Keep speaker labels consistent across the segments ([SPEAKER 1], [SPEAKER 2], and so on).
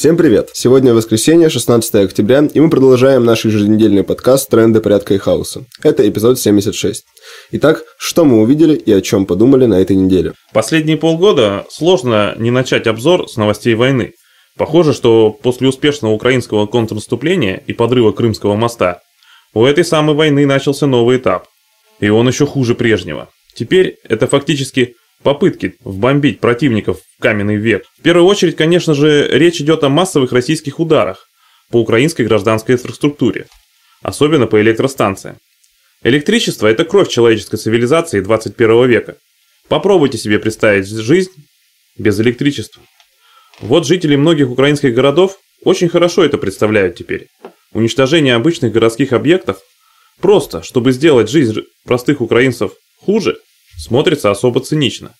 [SPEAKER 1] Всем привет! Сегодня воскресенье, 16 октября, и мы продолжаем наш еженедельный подкаст «Тренды порядка и хаоса». Это эпизод 76. Итак, что мы увидели и о чем подумали на этой неделе?
[SPEAKER 2] Последние полгода сложно не начать обзор с новостей войны. Похоже, что после успешного украинского контрнаступления и подрыва Крымского моста у этой самой войны начался новый этап. И он еще хуже прежнего. Теперь это фактически попытки вбомбить противников в каменный век. В первую очередь, конечно же, речь идет о массовых российских ударах по украинской гражданской инфраструктуре, особенно по электростанциям. Электричество – это кровь человеческой цивилизации 21 века. Попробуйте себе представить жизнь без электричества. Вот жители многих украинских городов очень хорошо это представляют теперь. Уничтожение обычных городских объектов просто, чтобы сделать жизнь простых украинцев хуже – смотрится особо цинично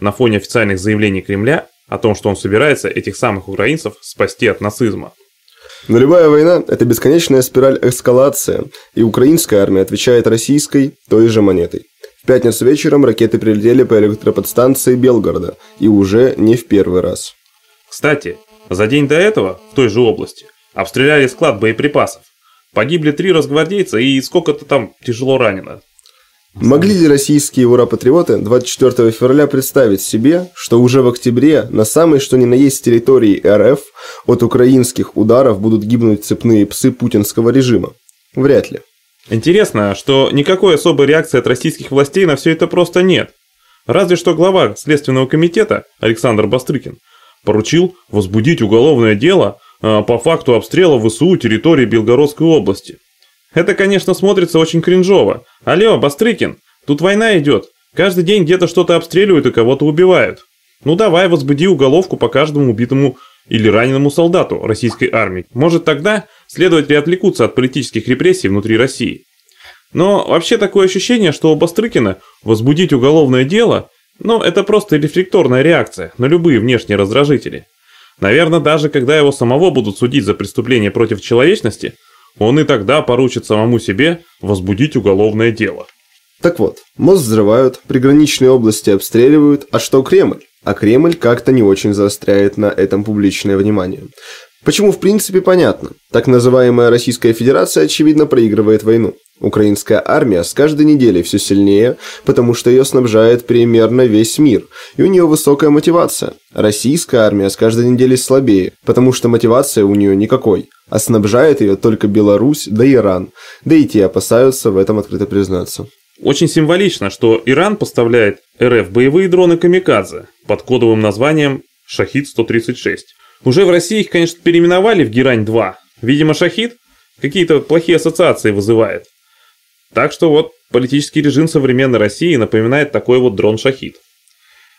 [SPEAKER 2] на фоне официальных заявлений Кремля о том, что он собирается этих самых украинцев спасти от нацизма.
[SPEAKER 1] Но любая война – это бесконечная спираль эскалации, и украинская армия отвечает российской той же монетой. В пятницу вечером ракеты прилетели по электроподстанции Белгорода, и уже не в первый раз.
[SPEAKER 2] Кстати, за день до этого в той же области обстреляли склад боеприпасов. Погибли три разгвардейца и сколько-то там тяжело ранено.
[SPEAKER 1] Могли ли российские ура-патриоты 24 февраля представить себе, что уже в октябре на самой что ни на есть территории РФ от украинских ударов будут гибнуть цепные псы путинского режима? Вряд ли.
[SPEAKER 2] Интересно, что никакой особой реакции от российских властей на все это просто нет. Разве что глава Следственного комитета Александр Бастрыкин поручил возбудить уголовное дело а, по факту обстрела ВСУ территории Белгородской области – это, конечно, смотрится очень кринжово. Алло, Бастрыкин, тут война идет. Каждый день где-то что-то обстреливают и кого-то убивают. Ну давай, возбуди уголовку по каждому убитому или раненому солдату российской армии. Может тогда следователи отвлекутся от политических репрессий внутри России. Но вообще такое ощущение, что у Бастрыкина возбудить уголовное дело, ну это просто рефлекторная реакция на любые внешние раздражители. Наверное, даже когда его самого будут судить за преступление против человечности – он и тогда поручит самому себе возбудить уголовное дело.
[SPEAKER 1] Так вот, мост взрывают, приграничные области обстреливают, а что Кремль? А Кремль как-то не очень заостряет на этом публичное внимание. Почему в принципе понятно. Так называемая Российская Федерация очевидно проигрывает войну. Украинская армия с каждой неделей все сильнее, потому что ее снабжает примерно весь мир, и у нее высокая мотивация. Российская армия с каждой неделей слабее, потому что мотивация у нее никакой, а снабжает ее только Беларусь да Иран, да и те опасаются в этом открыто признаться.
[SPEAKER 2] Очень символично, что Иран поставляет РФ боевые дроны «Камикадзе» под кодовым названием «Шахид-136». Уже в России их, конечно, переименовали в «Герань-2». Видимо, «Шахид» какие-то плохие ассоциации вызывает. Так что вот политический режим современной России напоминает такой вот дрон-шахид.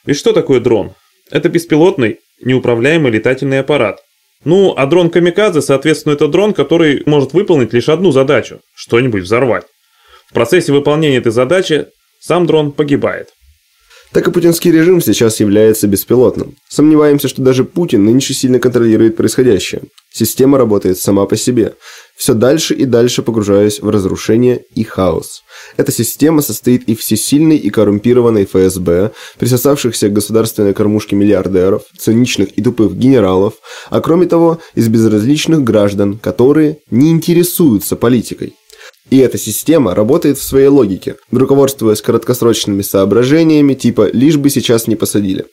[SPEAKER 2] И что такое дрон? Это беспилотный, неуправляемый летательный аппарат. Ну, а дрон Камикадзе, соответственно, это дрон, который может выполнить лишь одну задачу – что-нибудь взорвать. В процессе выполнения этой задачи сам дрон погибает
[SPEAKER 1] так и путинский режим сейчас является беспилотным. Сомневаемся, что даже Путин нынче сильно контролирует происходящее. Система работает сама по себе, все дальше и дальше погружаясь в разрушение и хаос. Эта система состоит и всесильной и коррумпированной ФСБ, присосавшихся к государственной кормушке миллиардеров, циничных и тупых генералов, а кроме того, из безразличных граждан, которые не интересуются политикой. И эта система работает в своей логике, руководствуясь краткосрочными соображениями типа «лишь бы сейчас не посадили».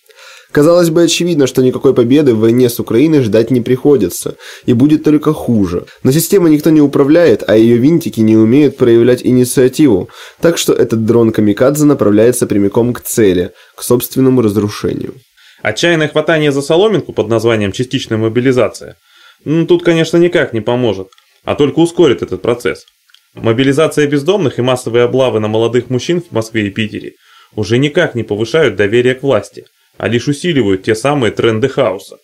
[SPEAKER 1] Казалось бы, очевидно, что никакой победы в войне с Украиной ждать не приходится, и будет только хуже. Но система никто не управляет, а ее винтики не умеют проявлять инициативу, так что этот дрон Камикадзе направляется прямиком к цели, к собственному разрушению.
[SPEAKER 2] Отчаянное хватание за соломинку под названием «частичная мобилизация» ну, тут, конечно, никак не поможет, а только ускорит этот процесс. Мобилизация бездомных и массовые облавы на молодых мужчин в Москве и Питере уже никак не повышают доверие к власти, а лишь усиливают те самые тренды хаоса.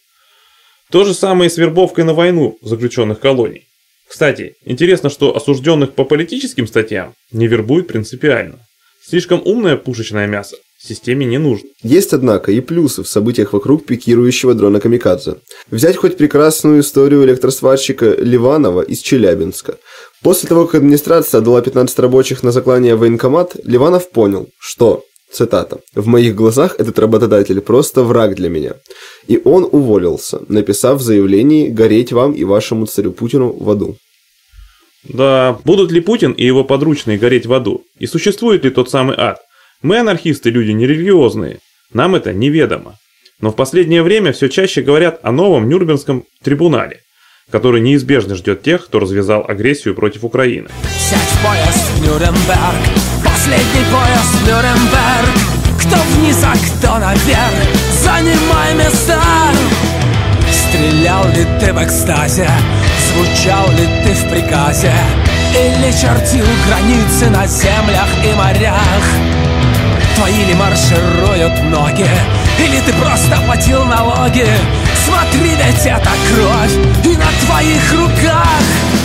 [SPEAKER 2] То же самое и с вербовкой на войну заключенных колоний. Кстати, интересно, что осужденных по политическим статьям не вербуют принципиально. Слишком умное пушечное мясо системе не нужно.
[SPEAKER 1] Есть, однако, и плюсы в событиях вокруг пикирующего дрона Камикадзе. Взять хоть прекрасную историю электросварщика Ливанова из Челябинска. После того, как администрация отдала 15 рабочих на заклание в военкомат, Ливанов понял, что Цитата. «В моих глазах этот работодатель просто враг для меня». И он уволился, написав в заявлении «Гореть вам и вашему царю Путину в аду».
[SPEAKER 2] Да, будут ли Путин и его подручные гореть в аду? И существует ли тот самый ад? Мы анархисты, люди нерелигиозные. Нам это неведомо. Но в последнее время все чаще говорят о новом Нюрнбергском трибунале, который неизбежно ждет тех, кто развязал агрессию против Украины. Сядь в поезд в Нюрнберг, последний поезд Нюрнберг. Кто вниз, а кто наверх, занимай места. Стрелял ли ты в экстазе, звучал ли ты в приказе, или чертил границы на землях и морях? Твои ли маршируют ноги, или ты просто платил налоги? Смотри, ведь это кровь и на твоих руках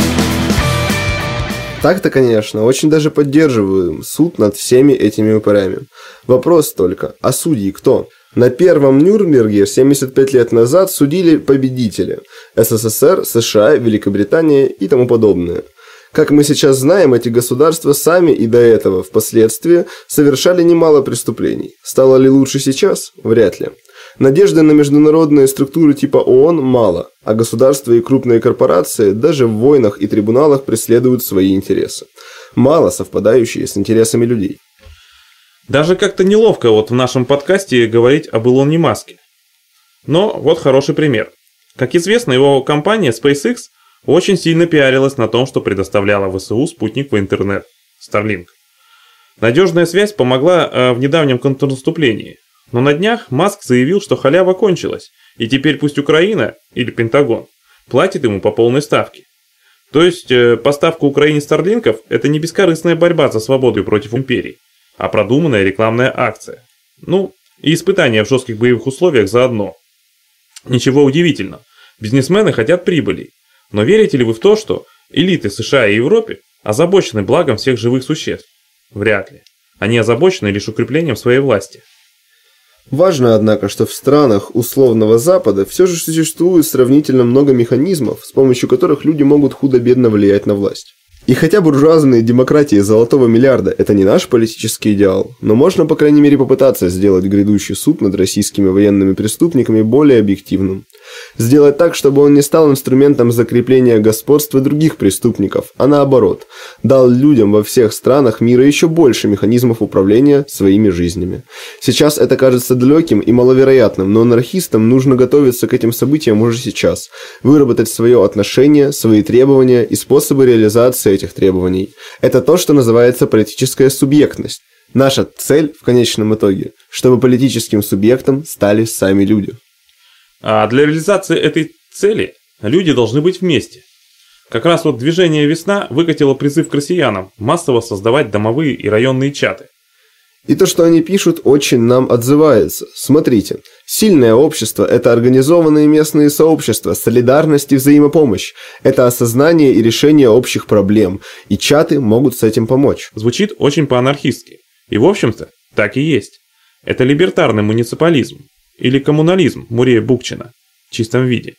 [SPEAKER 1] Так-то, конечно, очень даже поддерживаю суд над всеми этими упырями. Вопрос только, а судьи кто? На первом Нюрнберге 75 лет назад судили победители – СССР, США, Великобритания и тому подобное. Как мы сейчас знаем, эти государства сами и до этого, впоследствии, совершали немало преступлений. Стало ли лучше сейчас? Вряд ли. Надежды на международные структуры типа ООН мало, а государства и крупные корпорации даже в войнах и трибуналах преследуют свои интересы, мало совпадающие с интересами людей.
[SPEAKER 2] Даже как-то неловко вот в нашем подкасте говорить об Илоне Маске. Но вот хороший пример. Как известно, его компания SpaceX очень сильно пиарилась на том, что предоставляла ВСУ спутник в интернет – Starlink. Надежная связь помогла э, в недавнем контрнаступлении, но на днях Маск заявил, что халява кончилась, и теперь пусть Украина или Пентагон платит ему по полной ставке. То есть э, поставка Украине старлинков – это не бескорыстная борьба за свободу против империи, а продуманная рекламная акция. Ну, и испытания в жестких боевых условиях заодно. Ничего удивительного. Бизнесмены хотят прибыли. Но верите ли вы в то, что элиты США и Европы озабочены благом всех живых существ? Вряд ли. Они озабочены лишь укреплением своей власти.
[SPEAKER 1] Важно, однако, что в странах условного Запада все же существует сравнительно много механизмов, с помощью которых люди могут худо-бедно влиять на власть. И хотя буржуазные демократии золотого миллиарда – это не наш политический идеал, но можно, по крайней мере, попытаться сделать грядущий суд над российскими военными преступниками более объективным. Сделать так, чтобы он не стал инструментом закрепления господства других преступников, а наоборот, дал людям во всех странах мира еще больше механизмов управления своими жизнями. Сейчас это кажется далеким и маловероятным, но анархистам нужно готовиться к этим событиям уже сейчас, выработать свое отношение, свои требования и способы реализации этих требований. Это то, что называется политическая субъектность. Наша цель в конечном итоге, чтобы политическим субъектом стали сами люди.
[SPEAKER 2] А для реализации этой цели люди должны быть вместе. Как раз вот движение «Весна» выкатило призыв к россиянам массово создавать домовые и районные чаты.
[SPEAKER 1] И то, что они пишут, очень нам отзывается. Смотрите, сильное общество – это организованные местные сообщества, солидарность и взаимопомощь. Это осознание и решение общих проблем, и чаты могут с этим помочь.
[SPEAKER 2] Звучит очень по-анархистски. И в общем-то, так и есть. Это либертарный муниципализм. Или коммунализм Мурея Букчина в чистом виде.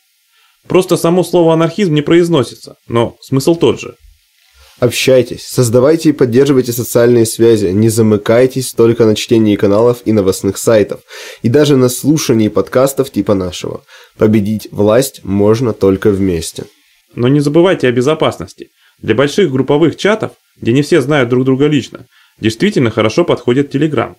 [SPEAKER 2] Просто само слово анархизм не произносится, но смысл тот же.
[SPEAKER 1] Общайтесь, создавайте и поддерживайте социальные связи, не замыкайтесь только на чтении каналов и новостных сайтов, и даже на слушании подкастов типа нашего. Победить власть можно только вместе.
[SPEAKER 2] Но не забывайте о безопасности. Для больших групповых чатов, где не все знают друг друга лично, действительно хорошо подходит Telegram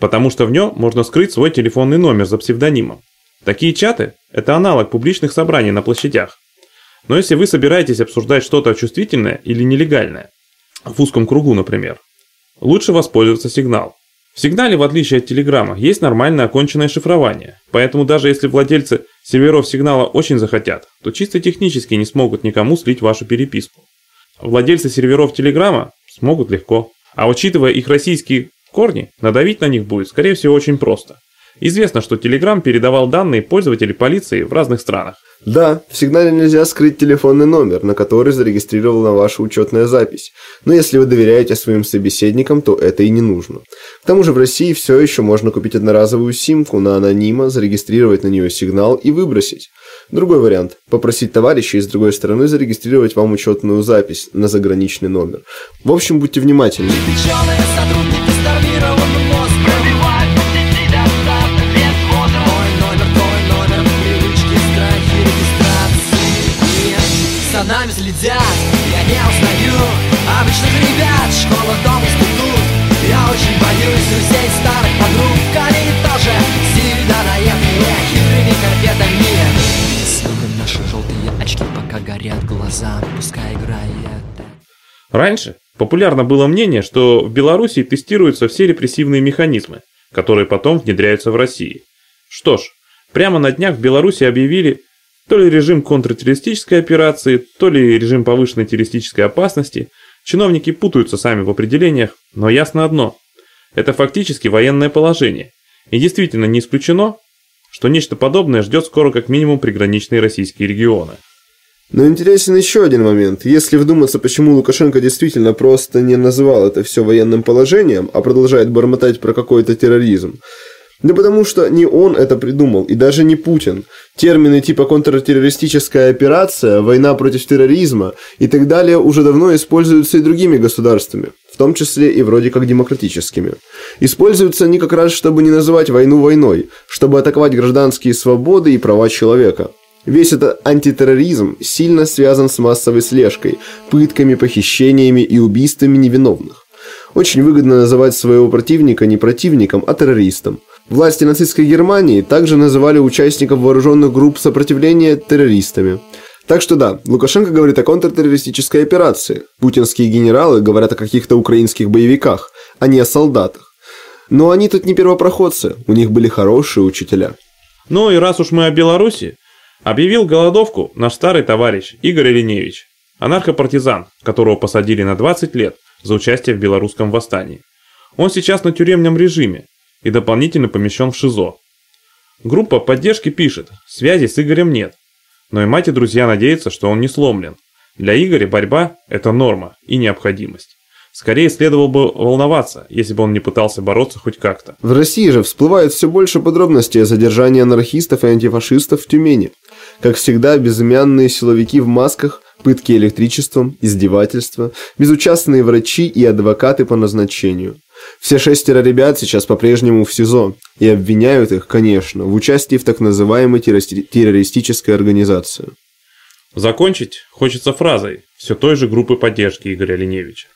[SPEAKER 2] потому что в нем можно скрыть свой телефонный номер за псевдонимом. Такие чаты – это аналог публичных собраний на площадях. Но если вы собираетесь обсуждать что-то чувствительное или нелегальное, в узком кругу, например, лучше воспользоваться сигнал. В сигнале, в отличие от телеграмма, есть нормальное оконченное шифрование, поэтому даже если владельцы серверов сигнала очень захотят, то чисто технически не смогут никому слить вашу переписку. Владельцы серверов телеграмма смогут легко. А учитывая их российские Корни надавить на них будет, скорее всего, очень просто. Известно, что Telegram передавал данные пользователей полиции в разных странах.
[SPEAKER 1] Да, в сигнале нельзя скрыть телефонный номер, на который зарегистрирована ваша учетная запись. Но если вы доверяете своим собеседникам, то это и не нужно. К тому же в России все еще можно купить одноразовую симку на анонима, зарегистрировать на нее сигнал и выбросить. Другой вариант – попросить товарища из другой стороны зарегистрировать вам учетную запись на заграничный номер. В общем, будьте внимательны. Сотрудники,
[SPEAKER 2] Раньше популярно было мнение, что в Беларуси тестируются все репрессивные механизмы, которые потом внедряются в России. Что ж, прямо на днях в Беларуси объявили то ли режим контртеррористической операции, то ли режим повышенной террористической опасности. Чиновники путаются сами в определениях, но ясно одно – это фактически военное положение. И действительно не исключено, что нечто подобное ждет скоро как минимум приграничные российские регионы.
[SPEAKER 1] Но интересен еще один момент. Если вдуматься, почему Лукашенко действительно просто не называл это все военным положением, а продолжает бормотать про какой-то терроризм, да потому что не он это придумал, и даже не Путин. Термины типа контртеррористическая операция, война против терроризма и так далее уже давно используются и другими государствами, в том числе и вроде как демократическими. Используются они как раз, чтобы не называть войну войной, чтобы атаковать гражданские свободы и права человека. Весь этот антитерроризм сильно связан с массовой слежкой, пытками, похищениями и убийствами невиновных. Очень выгодно называть своего противника не противником, а террористом. Власти нацистской Германии также называли участников вооруженных групп сопротивления террористами. Так что да, Лукашенко говорит о контртеррористической операции. Путинские генералы говорят о каких-то украинских боевиках, а не о солдатах. Но они тут не первопроходцы, у них были хорошие учителя.
[SPEAKER 2] Ну и раз уж мы о Беларуси, Объявил голодовку наш старый товарищ Игорь Леневич, анархопартизан, которого посадили на 20 лет за участие в белорусском восстании. Он сейчас на тюремном режиме и дополнительно помещен в ШИЗО. Группа поддержки пишет, связи с Игорем нет, но и мать и друзья надеются, что он не сломлен. Для Игоря борьба – это норма и необходимость. Скорее следовало бы волноваться, если бы он не пытался бороться хоть как-то.
[SPEAKER 1] В России же всплывает все больше подробностей о задержании анархистов и антифашистов в Тюмени. Как всегда, безымянные силовики в масках, пытки электричеством, издевательства, безучастные врачи и адвокаты по назначению. Все шестеро ребят сейчас по-прежнему в СИЗО и обвиняют их, конечно, в участии в так называемой террористической организации.
[SPEAKER 2] Закончить хочется фразой все той же группы поддержки Игоря Леневича.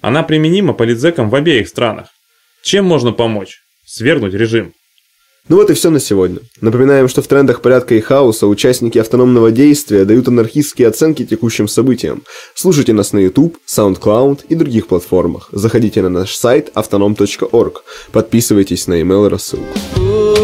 [SPEAKER 2] Она применима политзекам в обеих странах. Чем можно помочь? Свергнуть режим.
[SPEAKER 1] Ну вот и все на сегодня. Напоминаем, что в трендах порядка и хаоса участники автономного действия дают анархистские оценки текущим событиям. Слушайте нас на YouTube, SoundCloud и других платформах. Заходите на наш сайт autonom.org. Подписывайтесь на email рассылку. Ooh,